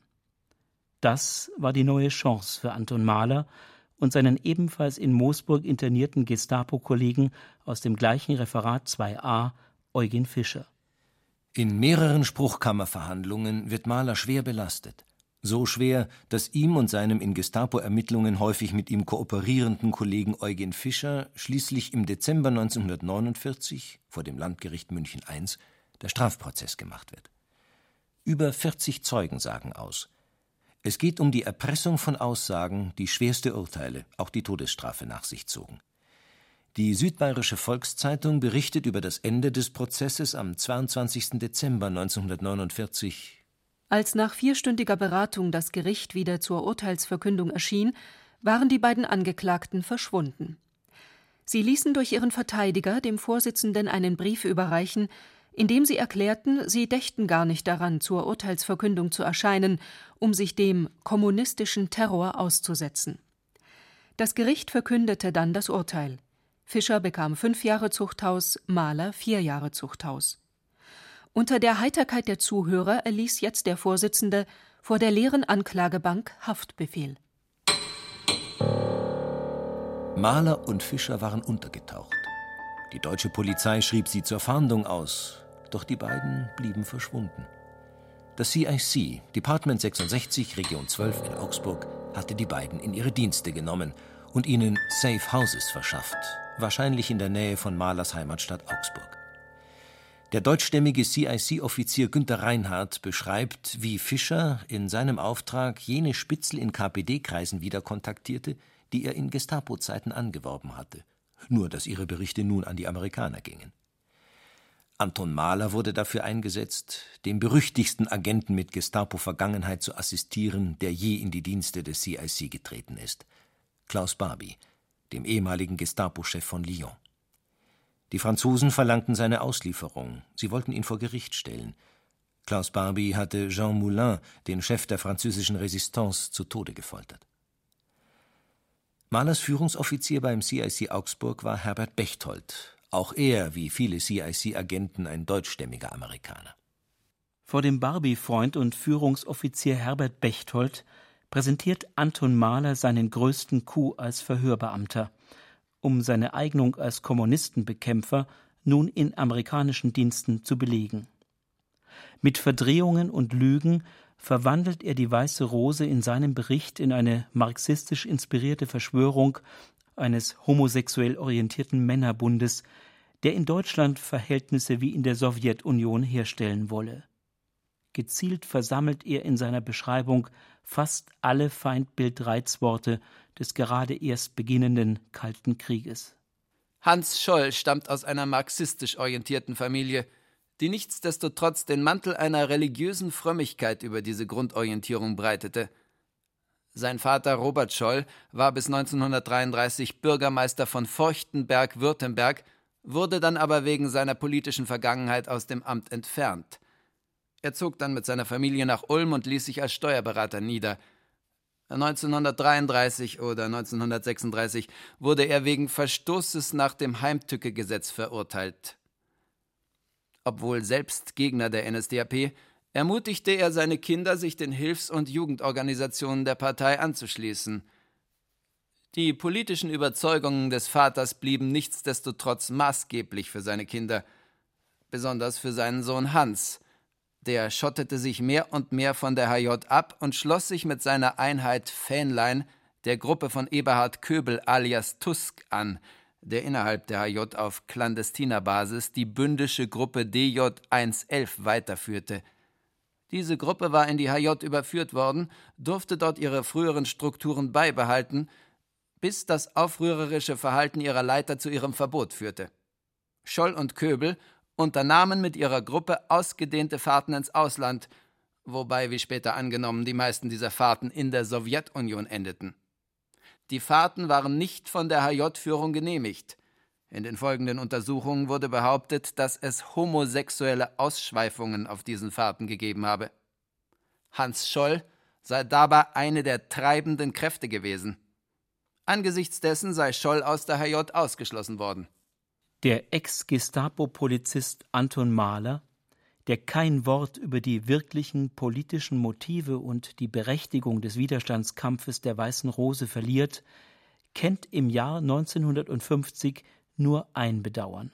Das war die neue Chance für Anton Mahler und seinen ebenfalls in Moosburg internierten Gestapo-Kollegen aus dem gleichen Referat 2a, Eugen Fischer. In mehreren Spruchkammerverhandlungen wird Mahler schwer belastet. So schwer, dass ihm und seinem in Gestapo-Ermittlungen häufig mit ihm kooperierenden Kollegen Eugen Fischer schließlich im Dezember 1949 vor dem Landgericht München I der Strafprozess gemacht wird. Über 40 Zeugen sagen aus. Es geht um die Erpressung von Aussagen, die schwerste Urteile, auch die Todesstrafe nach sich zogen. Die Südbayerische Volkszeitung berichtet über das Ende des Prozesses am 22. Dezember 1949. Als nach vierstündiger Beratung das Gericht wieder zur Urteilsverkündung erschien, waren die beiden Angeklagten verschwunden. Sie ließen durch ihren Verteidiger dem Vorsitzenden einen Brief überreichen, indem sie erklärten, sie dächten gar nicht daran, zur Urteilsverkündung zu erscheinen, um sich dem kommunistischen Terror auszusetzen. Das Gericht verkündete dann das Urteil. Fischer bekam fünf Jahre Zuchthaus, Mahler vier Jahre Zuchthaus. Unter der Heiterkeit der Zuhörer erließ jetzt der Vorsitzende vor der leeren Anklagebank Haftbefehl. Mahler und Fischer waren untergetaucht. Die deutsche Polizei schrieb sie zur Fahndung aus, doch die beiden blieben verschwunden. Das CIC, Department 66, Region 12 in Augsburg, hatte die beiden in ihre Dienste genommen und ihnen Safe Houses verschafft, wahrscheinlich in der Nähe von Mahlers Heimatstadt Augsburg. Der deutschstämmige CIC-Offizier Günter Reinhardt beschreibt, wie Fischer in seinem Auftrag jene Spitzel in KPD-Kreisen wieder kontaktierte, die er in Gestapo-Zeiten angeworben hatte, nur dass ihre Berichte nun an die Amerikaner gingen. Anton Mahler wurde dafür eingesetzt, dem berüchtigsten Agenten mit Gestapo-Vergangenheit zu assistieren, der je in die Dienste des CIC getreten ist, Klaus Barbie, dem ehemaligen Gestapo-Chef von Lyon. Die Franzosen verlangten seine Auslieferung, sie wollten ihn vor Gericht stellen. Klaus Barbie hatte Jean Moulin, den Chef der französischen Resistance, zu Tode gefoltert. Mahlers Führungsoffizier beim CIC Augsburg war Herbert Bechtold, auch er, wie viele CIC-Agenten, ein deutschstämmiger Amerikaner. Vor dem Barbie-Freund und Führungsoffizier Herbert Bechtold präsentiert Anton Mahler seinen größten Coup als Verhörbeamter, um seine Eignung als Kommunistenbekämpfer nun in amerikanischen Diensten zu belegen. Mit Verdrehungen und Lügen verwandelt er die Weiße Rose in seinem Bericht in eine marxistisch inspirierte Verschwörung eines homosexuell orientierten Männerbundes, der in Deutschland Verhältnisse wie in der Sowjetunion herstellen wolle. Gezielt versammelt er in seiner Beschreibung fast alle Feindbildreizworte des gerade erst beginnenden Kalten Krieges. Hans Scholl stammt aus einer marxistisch orientierten Familie, die nichtsdestotrotz den Mantel einer religiösen Frömmigkeit über diese Grundorientierung breitete. Sein Vater Robert Scholl war bis 1933 Bürgermeister von Forchtenberg, Württemberg, wurde dann aber wegen seiner politischen Vergangenheit aus dem Amt entfernt. Er zog dann mit seiner Familie nach Ulm und ließ sich als Steuerberater nieder. 1933 oder 1936 wurde er wegen Verstoßes nach dem Heimtücke-Gesetz verurteilt. Obwohl selbst Gegner der NSDAP, ermutigte er seine Kinder, sich den Hilfs- und Jugendorganisationen der Partei anzuschließen. Die politischen Überzeugungen des Vaters blieben nichtsdestotrotz maßgeblich für seine Kinder, besonders für seinen Sohn Hans. Der schottete sich mehr und mehr von der HJ ab und schloss sich mit seiner Einheit Fähnlein der Gruppe von Eberhard Köbel alias Tusk an, der innerhalb der HJ auf clandestiner Basis die bündische Gruppe DJ 111 weiterführte. Diese Gruppe war in die HJ überführt worden, durfte dort ihre früheren Strukturen beibehalten, bis das aufrührerische Verhalten ihrer Leiter zu ihrem Verbot führte. Scholl und Köbel unternahmen mit ihrer Gruppe ausgedehnte Fahrten ins Ausland, wobei, wie später angenommen, die meisten dieser Fahrten in der Sowjetunion endeten. Die Fahrten waren nicht von der HJ-Führung genehmigt. In den folgenden Untersuchungen wurde behauptet, dass es homosexuelle Ausschweifungen auf diesen Fahrten gegeben habe. Hans Scholl sei dabei eine der treibenden Kräfte gewesen. Angesichts dessen sei Scholl aus der HJ ausgeschlossen worden. Der Ex-Gestapo-Polizist Anton Mahler der kein Wort über die wirklichen politischen Motive und die Berechtigung des Widerstandskampfes der Weißen Rose verliert, kennt im Jahr 1950 nur ein Bedauern.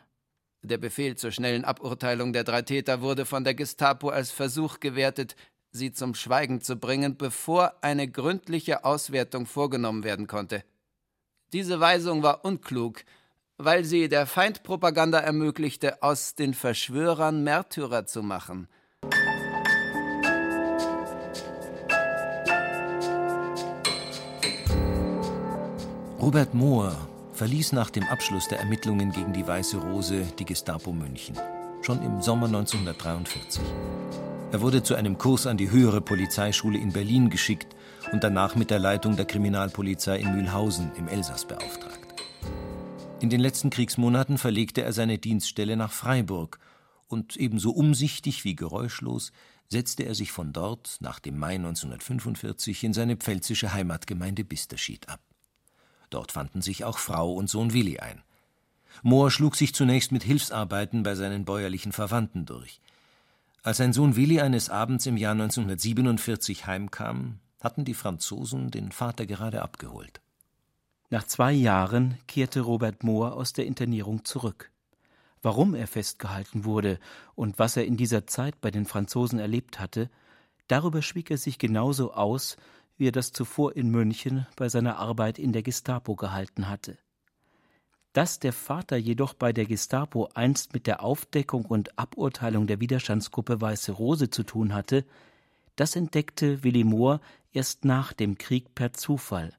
Der Befehl zur schnellen Aburteilung der drei Täter wurde von der Gestapo als Versuch gewertet, sie zum Schweigen zu bringen, bevor eine gründliche Auswertung vorgenommen werden konnte. Diese Weisung war unklug, weil sie der Feindpropaganda ermöglichte, aus den Verschwörern Märtyrer zu machen. Robert Mohr verließ nach dem Abschluss der Ermittlungen gegen die Weiße Rose die Gestapo München, schon im Sommer 1943. Er wurde zu einem Kurs an die höhere Polizeischule in Berlin geschickt und danach mit der Leitung der Kriminalpolizei in Mühlhausen im Elsass beauftragt. In den letzten Kriegsmonaten verlegte er seine Dienststelle nach Freiburg und ebenso umsichtig wie geräuschlos setzte er sich von dort nach dem Mai 1945 in seine pfälzische Heimatgemeinde Bisterschied ab. Dort fanden sich auch Frau und Sohn Willi ein. Mohr schlug sich zunächst mit Hilfsarbeiten bei seinen bäuerlichen Verwandten durch. Als sein Sohn Willi eines Abends im Jahr 1947 heimkam, hatten die Franzosen den Vater gerade abgeholt. Nach zwei Jahren kehrte Robert Mohr aus der Internierung zurück. Warum er festgehalten wurde und was er in dieser Zeit bei den Franzosen erlebt hatte, darüber schwieg er sich genauso aus, wie er das zuvor in München bei seiner Arbeit in der Gestapo gehalten hatte. Dass der Vater jedoch bei der Gestapo einst mit der Aufdeckung und Aburteilung der Widerstandsgruppe Weiße Rose zu tun hatte, das entdeckte Willi Mohr erst nach dem Krieg per Zufall,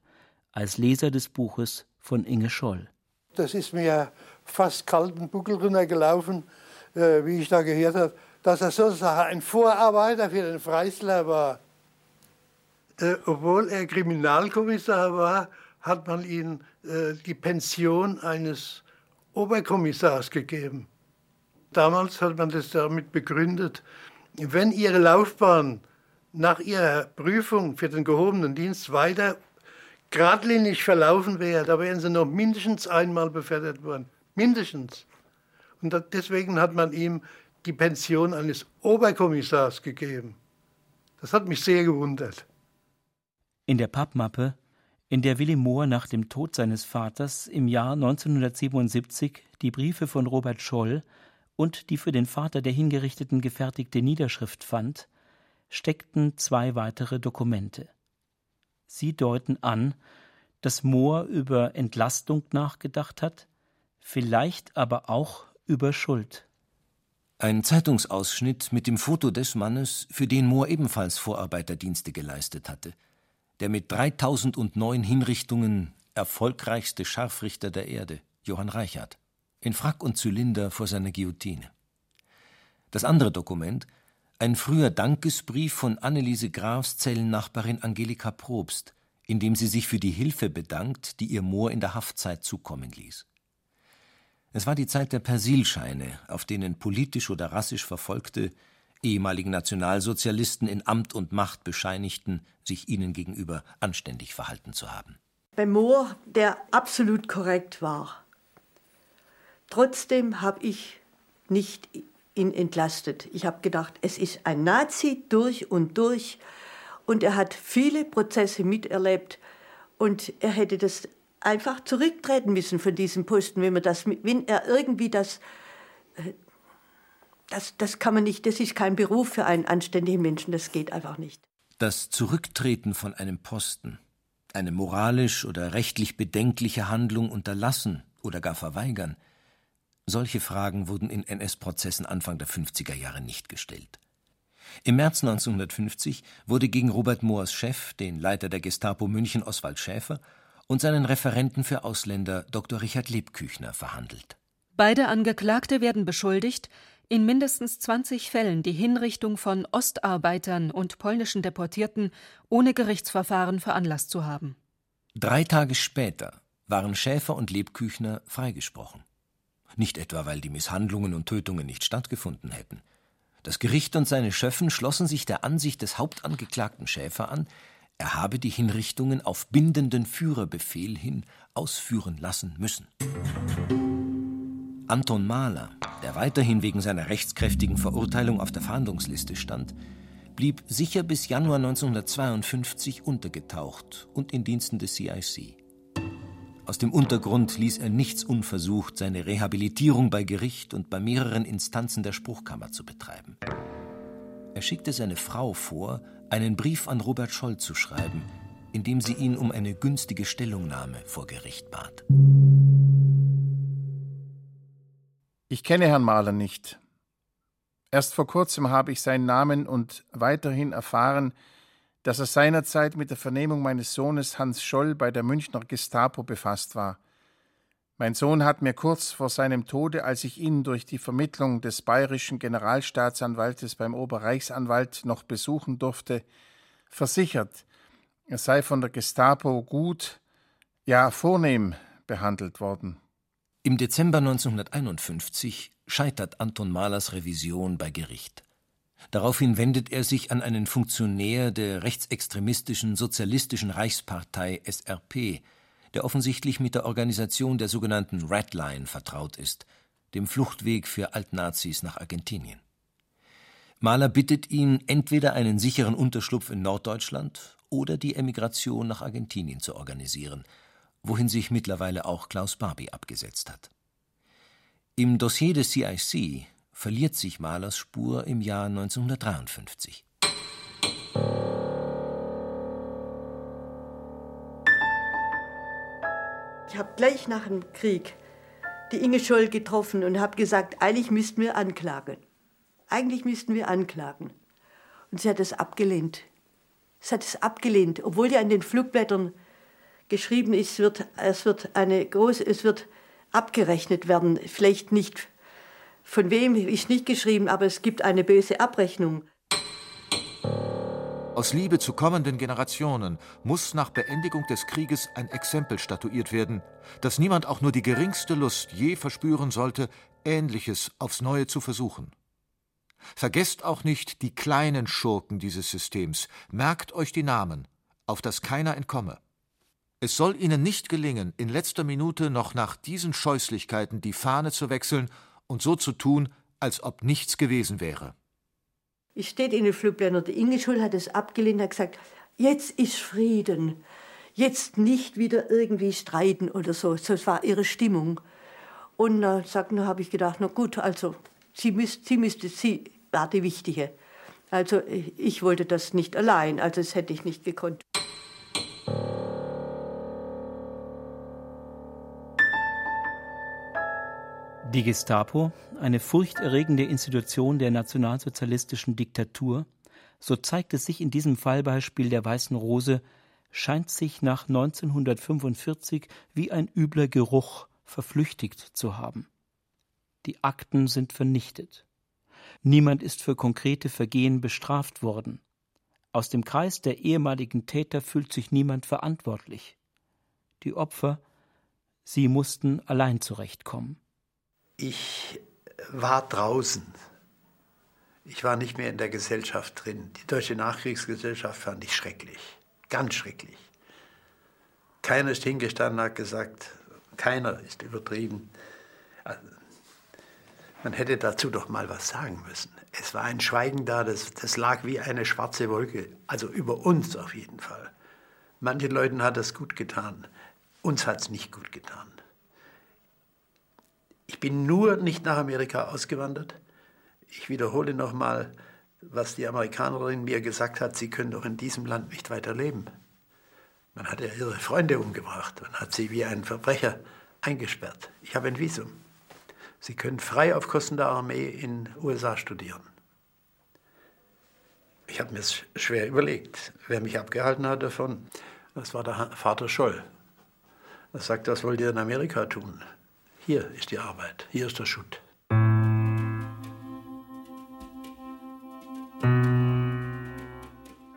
als Leser des Buches von Inge Scholl. Das ist mir fast kalten Buckel runtergelaufen, äh, wie ich da gehört habe, dass er sozusagen ein Vorarbeiter für den Freisler war. Äh, obwohl er Kriminalkommissar war, hat man ihm äh, die Pension eines Oberkommissars gegeben. Damals hat man das damit begründet, wenn Ihre Laufbahn nach Ihrer Prüfung für den gehobenen Dienst weiter geradlinig verlaufen wäre, da wären Sie noch mindestens einmal befördert worden. Mindestens. Und deswegen hat man ihm die Pension eines Oberkommissars gegeben. Das hat mich sehr gewundert. In der Pappmappe, in der Willy Mohr nach dem Tod seines Vaters im Jahr 1977 die Briefe von Robert Scholl und die für den Vater der Hingerichteten gefertigte Niederschrift fand, steckten zwei weitere Dokumente. Sie deuten an, dass Mohr über Entlastung nachgedacht hat, vielleicht aber auch über Schuld. Ein Zeitungsausschnitt mit dem Foto des Mannes, für den Mohr ebenfalls Vorarbeiterdienste geleistet hatte, der mit 3009 Hinrichtungen erfolgreichste Scharfrichter der Erde, Johann Reichert, in Frack und Zylinder vor seiner Guillotine. Das andere Dokument, ein früher Dankesbrief von Anneliese Grafs Zellennachbarin Angelika Probst, in dem sie sich für die Hilfe bedankt, die ihr Mohr in der Haftzeit zukommen ließ. Es war die Zeit der Persilscheine, auf denen politisch oder rassisch Verfolgte ehemaligen Nationalsozialisten in Amt und Macht bescheinigten, sich ihnen gegenüber anständig verhalten zu haben. Bei Mohr, der absolut korrekt war. Trotzdem habe ich nicht ihn entlastet. Ich habe gedacht, es ist ein Nazi durch und durch und er hat viele Prozesse miterlebt und er hätte das einfach zurücktreten müssen von diesem Posten, wenn man das, wenn er irgendwie das, das, das kann man nicht, das ist kein Beruf für einen anständigen Menschen, das geht einfach nicht. Das Zurücktreten von einem Posten, eine moralisch oder rechtlich bedenkliche Handlung unterlassen oder gar verweigern, solche Fragen wurden in NS-Prozessen Anfang der 50er Jahre nicht gestellt. Im März 1950 wurde gegen Robert Moors Chef, den Leiter der Gestapo München Oswald Schäfer, und seinen Referenten für Ausländer Dr. Richard Lebküchner verhandelt. Beide Angeklagte werden beschuldigt, in mindestens 20 Fällen die Hinrichtung von Ostarbeitern und polnischen Deportierten ohne Gerichtsverfahren veranlasst zu haben. Drei Tage später waren Schäfer und Lebküchner freigesprochen. Nicht etwa, weil die Misshandlungen und Tötungen nicht stattgefunden hätten. Das Gericht und seine Schöffen schlossen sich der Ansicht des Hauptangeklagten Schäfer an, er habe die Hinrichtungen auf bindenden Führerbefehl hin ausführen lassen müssen. Anton Mahler, der weiterhin wegen seiner rechtskräftigen Verurteilung auf der Fahndungsliste stand, blieb sicher bis Januar 1952 untergetaucht und in Diensten des CIC. Aus dem Untergrund ließ er nichts unversucht, seine Rehabilitierung bei Gericht und bei mehreren Instanzen der Spruchkammer zu betreiben. Er schickte seine Frau vor, einen Brief an Robert Scholl zu schreiben, in dem sie ihn um eine günstige Stellungnahme vor Gericht bat. Ich kenne Herrn Mahler nicht. Erst vor kurzem habe ich seinen Namen und weiterhin erfahren, dass er seinerzeit mit der Vernehmung meines Sohnes Hans Scholl bei der Münchner Gestapo befasst war. Mein Sohn hat mir kurz vor seinem Tode, als ich ihn durch die Vermittlung des bayerischen Generalstaatsanwaltes beim Oberreichsanwalt noch besuchen durfte, versichert, er sei von der Gestapo gut, ja vornehm behandelt worden. Im Dezember 1951 scheitert Anton Mahlers Revision bei Gericht. Daraufhin wendet er sich an einen Funktionär der rechtsextremistischen Sozialistischen Reichspartei SRP, der offensichtlich mit der Organisation der sogenannten Red Line vertraut ist, dem Fluchtweg für Altnazis nach Argentinien. Mahler bittet ihn, entweder einen sicheren Unterschlupf in Norddeutschland oder die Emigration nach Argentinien zu organisieren, wohin sich mittlerweile auch Klaus Barbie abgesetzt hat. Im Dossier des CIC verliert sich Mahlers Spur im Jahr 1953. Ich habe gleich nach dem Krieg die Inge Scholl getroffen und habe gesagt, eigentlich müssten wir anklagen. Eigentlich müssten wir anklagen. Und sie hat es abgelehnt. Sie hat es abgelehnt, obwohl die an den Flugblättern geschrieben ist, wird, es wird eine große, es wird abgerechnet werden. Vielleicht nicht von wem ist nicht geschrieben, aber es gibt eine böse Abrechnung. Aus Liebe zu kommenden Generationen muss nach Beendigung des Krieges ein Exempel statuiert werden, dass niemand auch nur die geringste Lust je verspüren sollte, Ähnliches aufs Neue zu versuchen. Vergesst auch nicht die kleinen Schurken dieses Systems, merkt euch die Namen, auf dass keiner entkomme. Es soll ihnen nicht gelingen, in letzter Minute noch nach diesen Scheußlichkeiten die Fahne zu wechseln und so zu tun, als ob nichts gewesen wäre. Ich steht in den Flugblättern, der Inge Schul hat es abgelehnt, hat gesagt, jetzt ist Frieden, jetzt nicht wieder irgendwie streiten oder so. So war ihre Stimmung. Und dann äh, habe ich gedacht, na gut, also sie, müsst, sie müsste, sie war die Wichtige. Also ich wollte das nicht allein, also das hätte ich nicht gekonnt. Die Gestapo, eine furchterregende Institution der nationalsozialistischen Diktatur, so zeigt es sich in diesem Fallbeispiel der Weißen Rose, scheint sich nach 1945 wie ein übler Geruch verflüchtigt zu haben. Die Akten sind vernichtet. Niemand ist für konkrete Vergehen bestraft worden. Aus dem Kreis der ehemaligen Täter fühlt sich niemand verantwortlich. Die Opfer, sie mussten allein zurechtkommen. Ich war draußen. Ich war nicht mehr in der Gesellschaft drin. Die deutsche Nachkriegsgesellschaft fand ich schrecklich, ganz schrecklich. Keiner ist hingestanden und hat gesagt, keiner ist übertrieben. Man hätte dazu doch mal was sagen müssen. Es war ein Schweigen da, das, das lag wie eine schwarze Wolke, also über uns auf jeden Fall. Manchen Leuten hat das gut getan, uns hat es nicht gut getan. Ich bin nur nicht nach Amerika ausgewandert. Ich wiederhole nochmal, was die Amerikanerin mir gesagt hat, sie können doch in diesem Land nicht weiter leben. Man hat ja ihre Freunde umgebracht, man hat sie wie einen Verbrecher eingesperrt. Ich habe ein Visum. Sie können frei auf Kosten der Armee in USA studieren. Ich habe mir schwer überlegt, wer mich abgehalten hat davon. Das war der Vater Scholl. Er sagt, was wollt ihr in Amerika tun? Hier ist die Arbeit, hier ist der Schutt.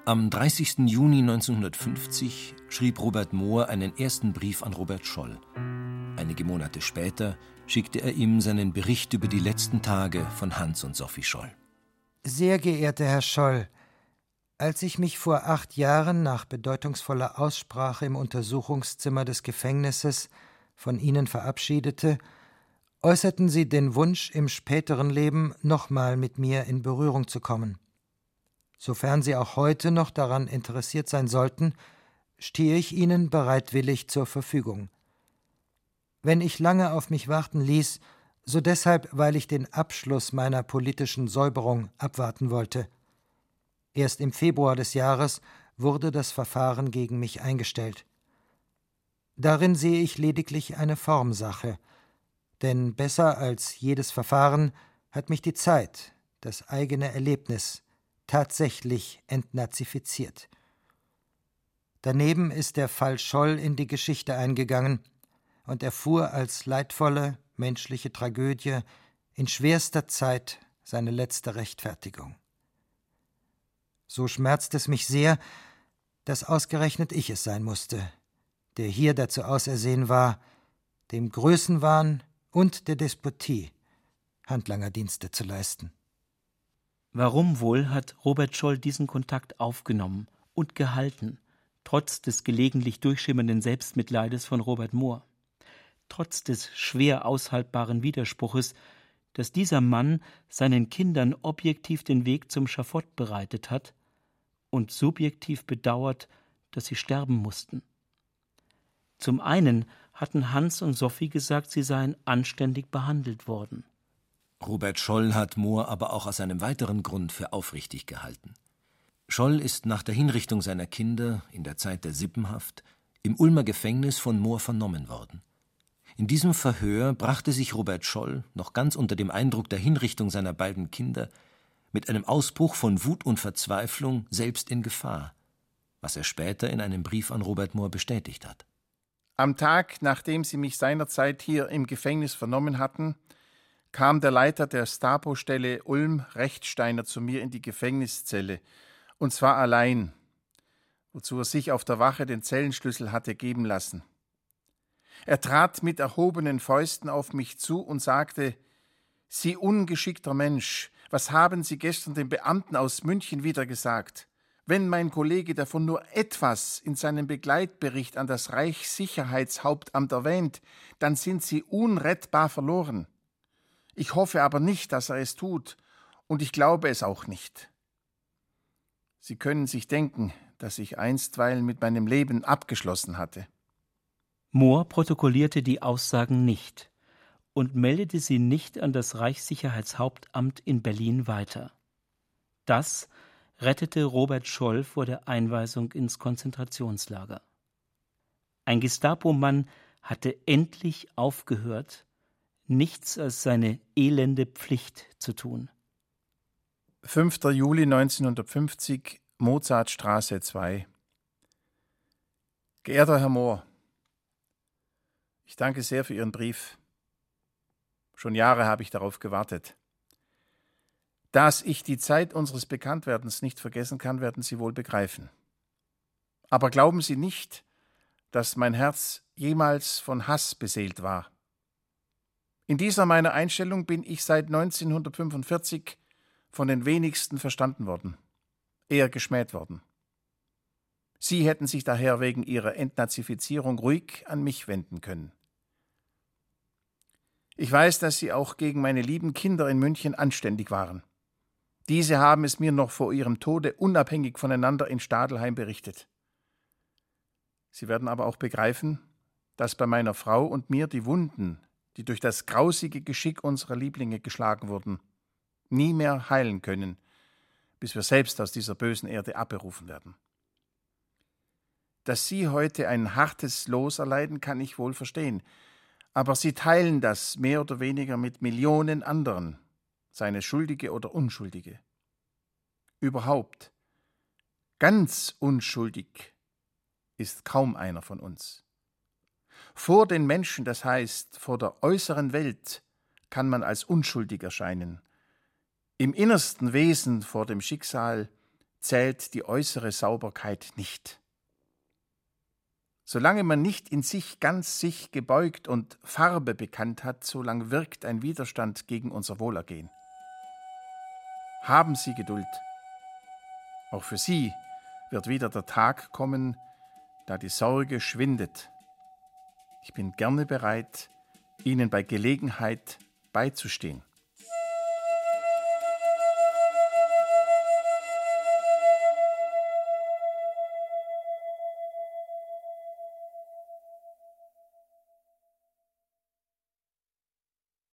Am 30. Juni 1950 schrieb Robert Mohr einen ersten Brief an Robert Scholl. Einige Monate später schickte er ihm seinen Bericht über die letzten Tage von Hans und Sophie Scholl. Sehr geehrter Herr Scholl, als ich mich vor acht Jahren nach bedeutungsvoller Aussprache im Untersuchungszimmer des Gefängnisses von Ihnen verabschiedete, äußerten Sie den Wunsch, im späteren Leben nochmal mit mir in Berührung zu kommen. Sofern Sie auch heute noch daran interessiert sein sollten, stehe ich Ihnen bereitwillig zur Verfügung. Wenn ich lange auf mich warten ließ, so deshalb, weil ich den Abschluss meiner politischen Säuberung abwarten wollte. Erst im Februar des Jahres wurde das Verfahren gegen mich eingestellt. Darin sehe ich lediglich eine Formsache, denn besser als jedes Verfahren hat mich die Zeit, das eigene Erlebnis, tatsächlich entnazifiziert. Daneben ist der Fall Scholl in die Geschichte eingegangen und erfuhr als leidvolle menschliche Tragödie in schwerster Zeit seine letzte Rechtfertigung. So schmerzt es mich sehr, dass ausgerechnet ich es sein musste, der hier dazu ausersehen war, dem Größenwahn und der Despotie Handlangerdienste zu leisten. Warum wohl hat Robert Scholl diesen Kontakt aufgenommen und gehalten, trotz des gelegentlich durchschimmernden Selbstmitleides von Robert Moore? Trotz des schwer aushaltbaren Widerspruches, dass dieser Mann seinen Kindern objektiv den Weg zum Schafott bereitet hat und subjektiv bedauert, dass sie sterben mussten. Zum einen hatten Hans und Sophie gesagt, sie seien anständig behandelt worden. Robert Scholl hat Mohr aber auch aus einem weiteren Grund für aufrichtig gehalten. Scholl ist nach der Hinrichtung seiner Kinder in der Zeit der Sippenhaft im Ulmer Gefängnis von Mohr vernommen worden. In diesem Verhör brachte sich Robert Scholl, noch ganz unter dem Eindruck der Hinrichtung seiner beiden Kinder, mit einem Ausbruch von Wut und Verzweiflung selbst in Gefahr, was er später in einem Brief an Robert Mohr bestätigt hat. Am Tag, nachdem sie mich seinerzeit hier im Gefängnis vernommen hatten, kam der Leiter der Stapo-Stelle Ulm Rechtsteiner zu mir in die Gefängniszelle, und zwar allein, wozu er sich auf der Wache den Zellenschlüssel hatte geben lassen. Er trat mit erhobenen Fäusten auf mich zu und sagte Sie ungeschickter Mensch, was haben Sie gestern dem Beamten aus München wieder gesagt? Wenn mein Kollege davon nur etwas in seinem Begleitbericht an das Reichssicherheitshauptamt erwähnt, dann sind Sie unrettbar verloren. Ich hoffe aber nicht, dass er es tut, und ich glaube es auch nicht. Sie können sich denken, dass ich einstweilen mit meinem Leben abgeschlossen hatte. Mohr protokollierte die Aussagen nicht und meldete sie nicht an das Reichssicherheitshauptamt in Berlin weiter. Das rettete Robert Scholl vor der Einweisung ins Konzentrationslager. Ein Gestapo-Mann hatte endlich aufgehört, nichts als seine elende Pflicht zu tun. 5. Juli 1950, Mozartstraße 2. Geehrter Herr Mohr, ich danke sehr für Ihren Brief. Schon Jahre habe ich darauf gewartet. Dass ich die Zeit unseres Bekanntwerdens nicht vergessen kann, werden Sie wohl begreifen. Aber glauben Sie nicht, dass mein Herz jemals von Hass beseelt war. In dieser meiner Einstellung bin ich seit 1945 von den wenigsten verstanden worden, eher geschmäht worden. Sie hätten sich daher wegen ihrer Entnazifizierung ruhig an mich wenden können. Ich weiß, dass Sie auch gegen meine lieben Kinder in München anständig waren. Diese haben es mir noch vor ihrem Tode unabhängig voneinander in Stadelheim berichtet. Sie werden aber auch begreifen, dass bei meiner Frau und mir die Wunden, die durch das grausige Geschick unserer Lieblinge geschlagen wurden, nie mehr heilen können, bis wir selbst aus dieser bösen Erde abberufen werden. Dass Sie heute ein hartes Los erleiden, kann ich wohl verstehen, aber Sie teilen das mehr oder weniger mit Millionen anderen, seine Schuldige oder Unschuldige. Überhaupt, ganz unschuldig ist kaum einer von uns. Vor den Menschen, das heißt vor der äußeren Welt, kann man als unschuldig erscheinen, im innersten Wesen vor dem Schicksal zählt die äußere Sauberkeit nicht. Solange man nicht in sich ganz sich gebeugt und Farbe bekannt hat, solange wirkt ein Widerstand gegen unser Wohlergehen. Haben Sie Geduld. Auch für Sie wird wieder der Tag kommen, da die Sorge schwindet. Ich bin gerne bereit, Ihnen bei Gelegenheit beizustehen.